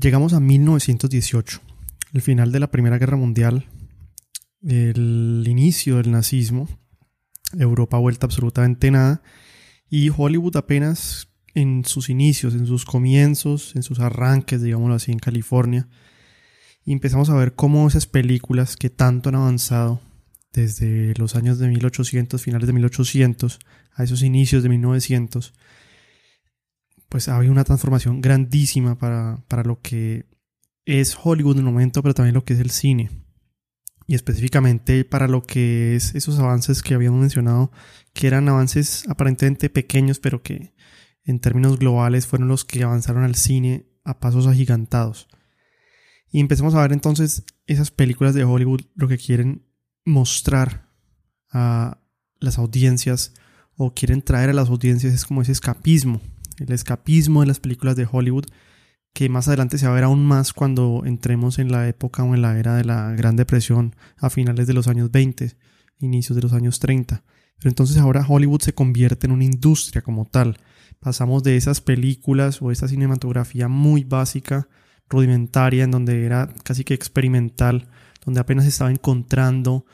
Llegamos a 1918, el final de la Primera Guerra Mundial, el inicio del nazismo, Europa vuelta absolutamente nada y Hollywood apenas en sus inicios, en sus comienzos, en sus arranques, digámoslo así, en California. Y empezamos a ver cómo esas películas que tanto han avanzado desde los años de 1800, finales de 1800, a esos inicios de 1900, pues ha una transformación grandísima para, para lo que es Hollywood en un momento, pero también lo que es el cine. Y específicamente para lo que es esos avances que habíamos mencionado, que eran avances aparentemente pequeños, pero que en términos globales fueron los que avanzaron al cine a pasos agigantados. Y empezamos a ver entonces esas películas de Hollywood lo que quieren mostrar a las audiencias o quieren traer a las audiencias es como ese escapismo, el escapismo de las películas de Hollywood que más adelante se va a ver aún más cuando entremos en la época o en la era de la Gran Depresión a finales de los años 20, inicios de los años 30. Pero entonces ahora Hollywood se convierte en una industria como tal. Pasamos de esas películas o esa cinematografía muy básica, rudimentaria, en donde era casi que experimental, donde apenas estaba encontrando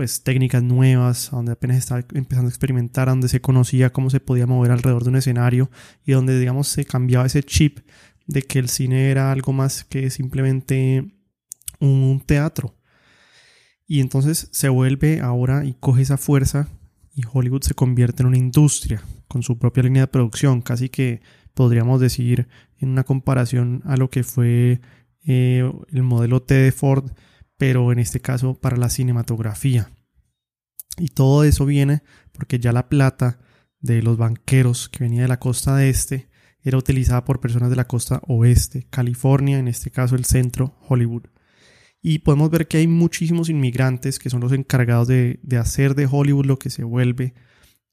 pues técnicas nuevas, donde apenas estaba empezando a experimentar, donde se conocía cómo se podía mover alrededor de un escenario y donde digamos se cambiaba ese chip de que el cine era algo más que simplemente un teatro. Y entonces se vuelve ahora y coge esa fuerza y Hollywood se convierte en una industria con su propia línea de producción, casi que podríamos decir en una comparación a lo que fue eh, el modelo T de Ford pero en este caso para la cinematografía. Y todo eso viene porque ya la plata de los banqueros que venía de la costa este era utilizada por personas de la costa oeste, California, en este caso el centro, Hollywood. Y podemos ver que hay muchísimos inmigrantes que son los encargados de, de hacer de Hollywood lo que se vuelve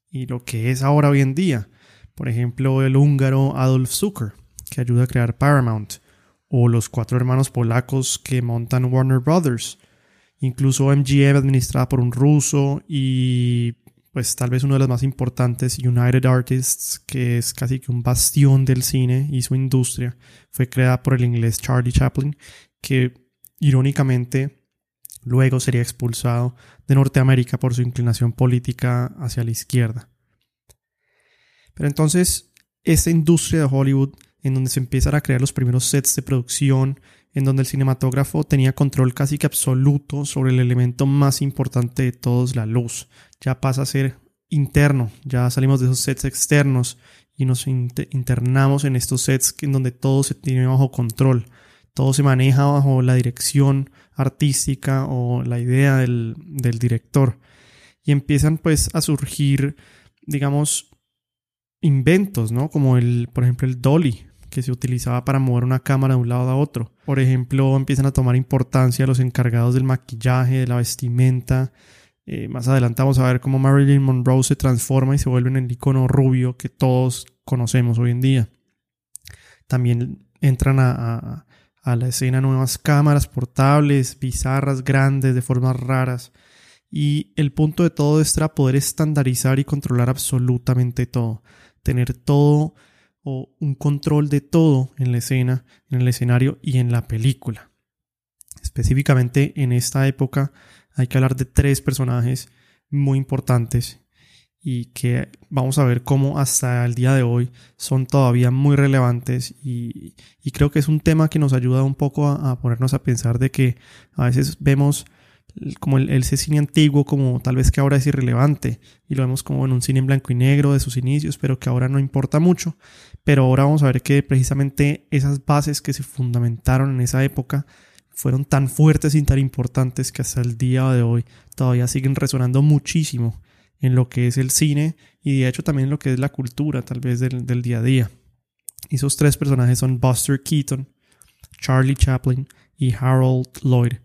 y lo que es ahora hoy en día. Por ejemplo, el húngaro Adolf Zucker, que ayuda a crear Paramount o los cuatro hermanos polacos que montan Warner Brothers, incluso MGM administrada por un ruso y pues tal vez uno de los más importantes, United Artists, que es casi que un bastión del cine y su industria, fue creada por el inglés Charlie Chaplin, que irónicamente luego sería expulsado de Norteamérica por su inclinación política hacia la izquierda. Pero entonces, esta industria de Hollywood en donde se empiezan a crear los primeros sets de producción, en donde el cinematógrafo tenía control casi que absoluto sobre el elemento más importante de todos, la luz. Ya pasa a ser interno, ya salimos de esos sets externos y nos internamos en estos sets en donde todo se tiene bajo control, todo se maneja bajo la dirección artística o la idea del, del director. Y empiezan pues a surgir, digamos, inventos, ¿no? Como el, por ejemplo, el dolly, que se utilizaba para mover una cámara de un lado a otro. Por ejemplo, empiezan a tomar importancia los encargados del maquillaje, de la vestimenta. Eh, más adelante vamos a ver cómo Marilyn Monroe se transforma y se vuelve en el icono rubio que todos conocemos hoy en día. También entran a, a la escena nuevas cámaras portables, bizarras, grandes, de formas raras. Y el punto de todo es poder estandarizar y controlar absolutamente todo. Tener todo o un control de todo en la escena, en el escenario y en la película. Específicamente en esta época hay que hablar de tres personajes muy importantes y que vamos a ver cómo hasta el día de hoy son todavía muy relevantes y, creo que es un tema que nos ayuda un poco a, a ponernos a pensar de que a veces vemos como el, cine antiguo, como tal vez que ahora es irrelevante, y lo vemos como en un cine en blanco y negro de sus inicios, pero que ahora no importa mucho. Pero ahora vamos a ver que precisamente esas bases que se fundamentaron en esa época fueron tan fuertes y tan importantes que hasta el día de hoy todavía siguen resonando muchísimo en lo que es el cine y de hecho también en lo que es la cultura tal vez del, del día a día. Y esos tres personajes son Buster Keaton, Charlie Chaplin y Harold Lloyd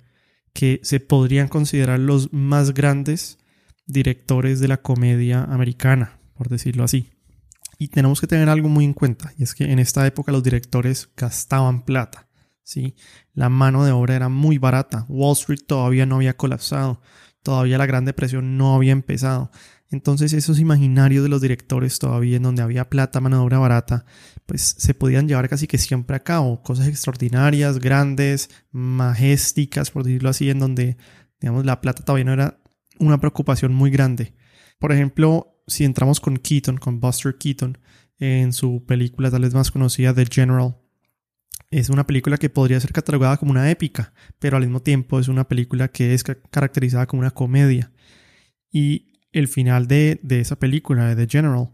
que se podrían considerar los más grandes directores de la comedia americana, por decirlo así. Y tenemos que tener algo muy en cuenta, y es que en esta época los directores gastaban plata, ¿sí? La mano de obra era muy barata, Wall Street todavía no había colapsado, todavía la Gran Depresión no había empezado. Entonces esos imaginarios de los directores todavía en donde había plata, mano barata, pues se podían llevar casi que siempre a cabo. Cosas extraordinarias, grandes, majesticas, por decirlo así, en donde, digamos, la plata todavía no era una preocupación muy grande. Por ejemplo, si entramos con Keaton, con Buster Keaton, en su película tal vez más conocida, The General, es una película que podría ser catalogada como una épica, pero al mismo tiempo es una película que es caracterizada como una comedia. Y el final de, de esa película, de The General,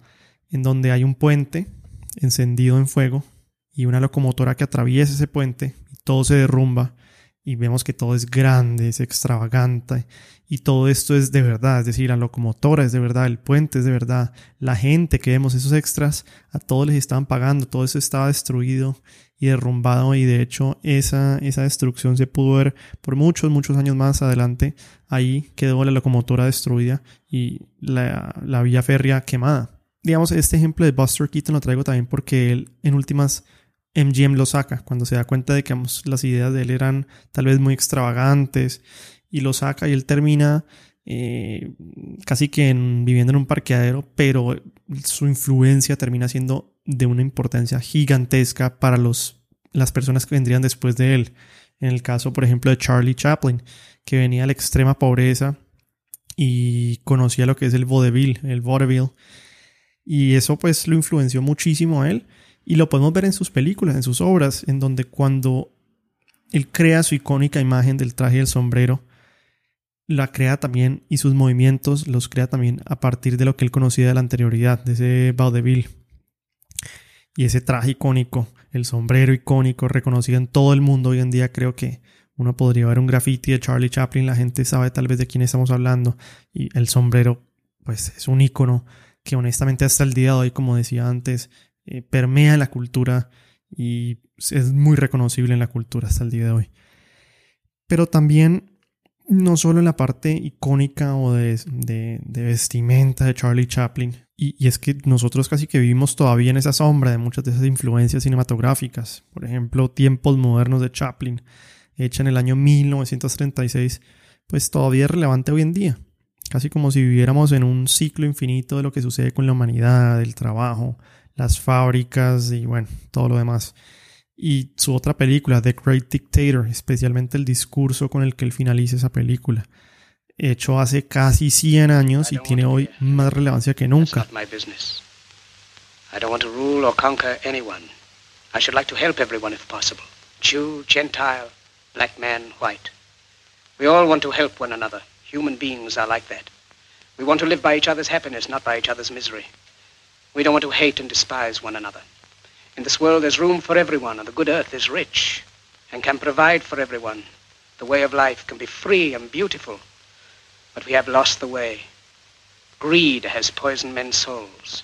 en donde hay un puente encendido en fuego y una locomotora que atraviesa ese puente y todo se derrumba y vemos que todo es grande, es extravagante y todo esto es de verdad, es decir, la locomotora es de verdad, el puente es de verdad, la gente que vemos esos extras, a todos les estaban pagando, todo eso estaba destruido y derrumbado y de hecho esa, esa destrucción se pudo ver por muchos, muchos años más adelante. Ahí quedó la locomotora destruida y la, la vía férrea quemada. Digamos, este ejemplo de Buster Keaton lo traigo también porque él en últimas MGM lo saca cuando se da cuenta de que las ideas de él eran tal vez muy extravagantes y lo saca y él termina eh, casi que viviendo en un parqueadero, pero su influencia termina siendo de una importancia gigantesca para los, las personas que vendrían después de él. En el caso, por ejemplo, de Charlie Chaplin, que venía de la extrema pobreza y conocía lo que es el vaudeville, el vaudeville, y eso pues lo influenció muchísimo a él y lo podemos ver en sus películas, en sus obras, en donde cuando él crea su icónica imagen del traje y el sombrero, la crea también y sus movimientos los crea también a partir de lo que él conocía de la anterioridad, de ese vaudeville. Y ese traje icónico, el sombrero icónico, reconocido en todo el mundo hoy en día, creo que uno podría ver un graffiti de Charlie Chaplin, la gente sabe tal vez de quién estamos hablando, y el sombrero, pues es un icono que honestamente hasta el día de hoy, como decía antes, eh, permea la cultura y es muy reconocible en la cultura hasta el día de hoy. Pero también, no solo en la parte icónica o de, vestimenta de Charlie Chaplin, y, es que nosotros casi que vivimos todavía en esa sombra de muchas de esas influencias cinematográficas. Por ejemplo, Tiempos Modernos de Chaplin, hecha en el año 1936, pues todavía es relevante hoy en día. Casi como si viviéramos en un ciclo infinito de lo que sucede con la humanidad, el trabajo, las fábricas y bueno, todo lo demás. Y su otra película, The Great Dictator, especialmente el discurso con el que él finaliza esa película, hecho hace casi 100 años y tiene hoy más relevancia que nunca. I don't want to rule or conquer anyone. I should like to help everyone if possible. Jew, Gentile, black man, white. We all want to help one another. Human beings are like that. We want to live by each other's happiness, not by each other's misery. We don't want to hate and despise one another. In this world, there's room for everyone, and the good earth is rich and can provide for everyone. The way of life can be free and beautiful, but we have lost the way. Greed has poisoned men's souls,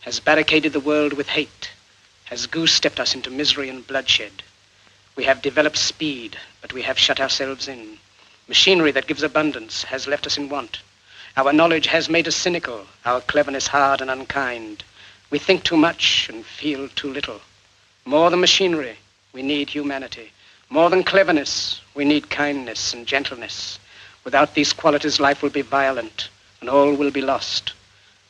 has barricaded the world with hate, has goose-stepped us into misery and bloodshed. We have developed speed, but we have shut ourselves in. Machinery that gives abundance has left us in want. Our knowledge has made us cynical, our cleverness hard and unkind. We think too much and feel too little. More than machinery, we need humanity. More than cleverness, we need kindness and gentleness. Without these qualities, life will be violent and all will be lost.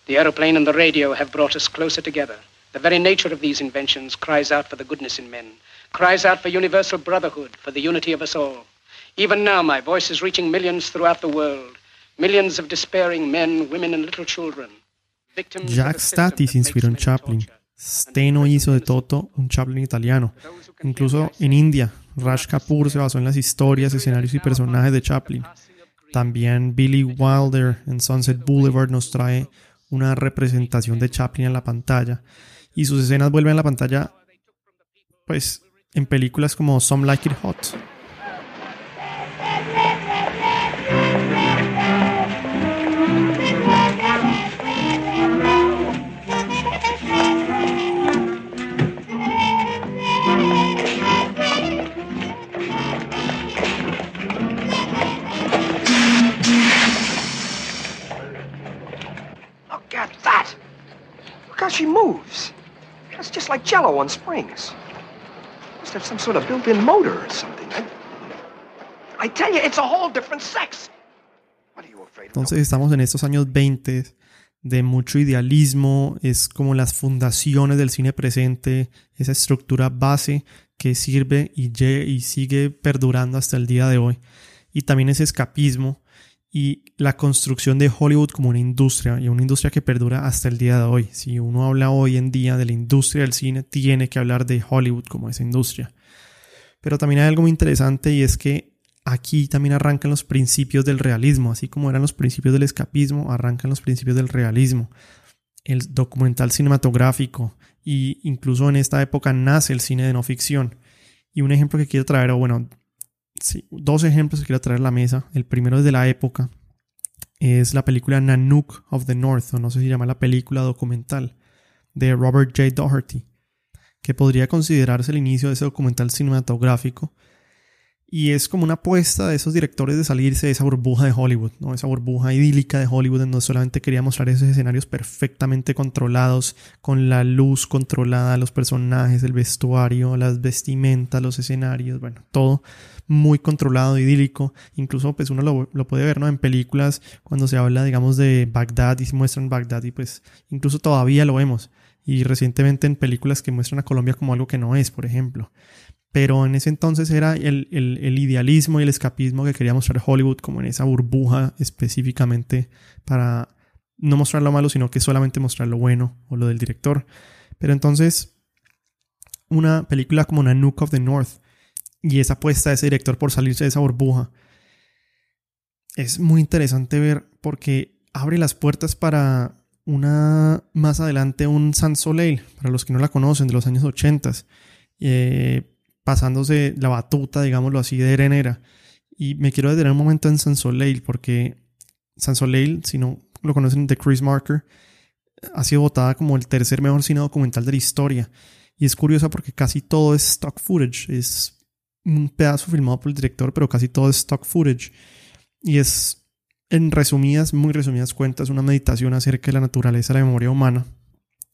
The aeroplane and the radio have brought us closer together. The very nature of these inventions cries out for the goodness in men, cries out for universal brotherhood, for the unity of us all. Even now, my voice is reaching millions throughout the world. Millions of despairing men, women and little children. Jack Stati se inspiró en Chaplin. Steno hizo de Toto un Chaplin italiano. Incluso en India, Raj Kapoor se basó en las historias, escenarios y personajes de Chaplin. También Billy Wilder en Sunset Boulevard nos trae una representación de Chaplin en la pantalla. Y sus escenas vuelven a la pantalla, pues, en películas como Some Like It Hot. She moves. It's just like jello on springs. Must have some sort of built-in motor or something. I, tell you, it's a whole different sex. Entonces estamos en estos años 20 de mucho idealismo, es como las fundaciones del cine presente, esa estructura base que sirve y, y sigue perdurando hasta el día de hoy. Y también ese escapismo y la construcción de Hollywood como una industria y una industria que perdura hasta el día de hoy. Si uno habla hoy en día de la industria del cine, tiene que hablar de Hollywood como esa industria. Pero también hay algo muy interesante y es que aquí también arrancan los principios del realismo, así como eran los principios del escapismo, arrancan los principios del realismo. El documental cinematográfico y incluso en esta época nace el cine de no ficción. Y un ejemplo que quiero traer, o bueno, dos ejemplos que quiero traer a la mesa. El primero es de la época. Es la película Nanook of the North, o no sé si llama la película documental, de Robert J. Doherty, que podría considerarse el inicio de ese documental cinematográfico y es como una apuesta de esos directores de salirse de esa burbuja de Hollywood, ¿no? esa burbuja idílica de Hollywood en donde solamente quería mostrar esos escenarios perfectamente controlados, con la luz controlada, los personajes, el vestuario, las vestimentas, los escenarios, bueno, todo muy controlado, idílico. Incluso pues uno lo, lo puede ver ¿no? en películas cuando se habla, digamos, de Bagdad y se muestran Bagdad y pues incluso todavía lo vemos. Y recientemente en películas que muestran a Colombia como algo que no es, por ejemplo pero en ese entonces era el, idealismo y el escapismo que quería mostrar Hollywood como en esa burbuja específicamente para no mostrar lo malo, sino que solamente mostrar lo bueno o lo del director. Pero entonces, una película como Nanook of the North y esa apuesta de ese director por salirse de esa burbuja es muy interesante ver porque abre las puertas para una más adelante un Sans Soleil, para los que no la conocen, de los años 80. Eh, pasándose la batuta, digámoslo así, de Erenera. Y me quiero detener un momento en San Soleil, porque San Soleil, si no lo conocen de Chris Marker, ha sido votada como el tercer mejor cine documental de la historia. Y es curiosa porque casi todo es stock footage. Es un pedazo filmado por el director, pero casi todo es stock footage. Y es, en resumidas, muy resumidas cuentas, una meditación acerca de la naturaleza de la memoria humana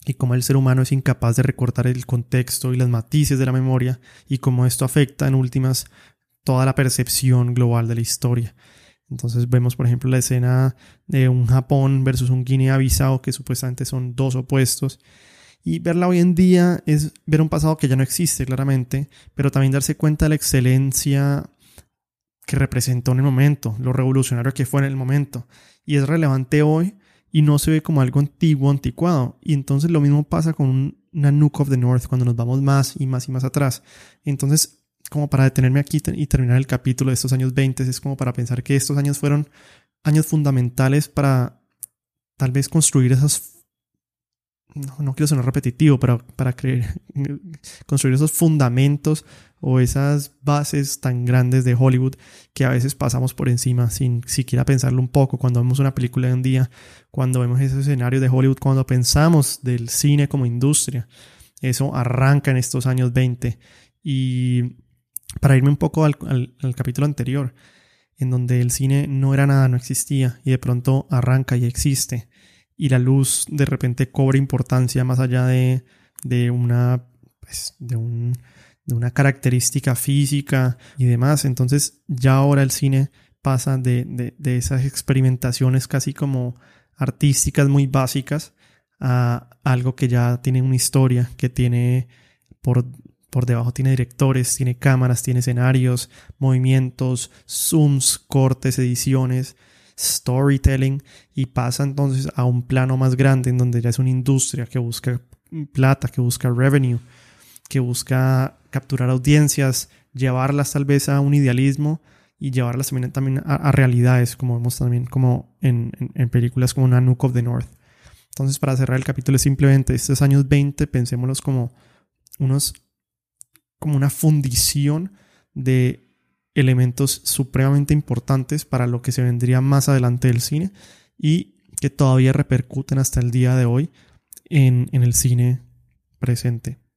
y cómo el ser humano es incapaz de recortar el contexto y las matices de la memoria y cómo esto afecta en últimas toda la percepción global de la historia. Entonces vemos, por ejemplo, la escena de un Japón versus un Guinea-Bissau, que supuestamente son dos opuestos. Y verla hoy en día es ver un pasado que ya no existe, claramente, pero también darse cuenta de la excelencia que representó en el momento, lo revolucionario que fue en el momento. Y es relevante hoy y no se ve como algo antiguo, anticuado. Y entonces lo mismo pasa con una Nook of the North cuando nos vamos más y más y más atrás. Entonces, como para detenerme aquí y terminar el capítulo de estos años 20, es como para pensar que estos años fueron años fundamentales para tal vez construir esas no, no quiero sonar repetitivo, pero para creer, construir esos fundamentos o esas bases tan grandes de Hollywood que a veces pasamos por encima sin siquiera pensarlo un poco. Cuando vemos una película de un día, cuando vemos ese escenario de Hollywood, cuando pensamos del cine como industria, eso arranca en estos años 20. Y para irme un poco al, al capítulo anterior, en donde el cine no era nada, no existía, y de pronto arranca y existe y la luz de repente cobra importancia más allá de, de una, pues, de, un, de una característica física y demás. Entonces ya ahora el cine pasa de, de, de esas experimentaciones casi como artísticas muy básicas a algo que ya tiene una historia, que tiene por, por debajo tiene directores, tiene cámaras, tiene escenarios, movimientos, zooms, cortes, ediciones storytelling y pasa entonces a un plano más grande en donde ya es una industria que busca plata, que busca revenue, que busca capturar audiencias, llevarlas tal vez a un idealismo y llevarlas también, también a, realidades, como vemos también como en, películas como Nanook of the North. Entonces, para cerrar el capítulo, simplemente estos años 20, pensémoslos como unos, como una fundición de elementos supremamente importantes para lo que se vendría más adelante del cine y que todavía repercuten hasta el día de hoy en, en el cine presente.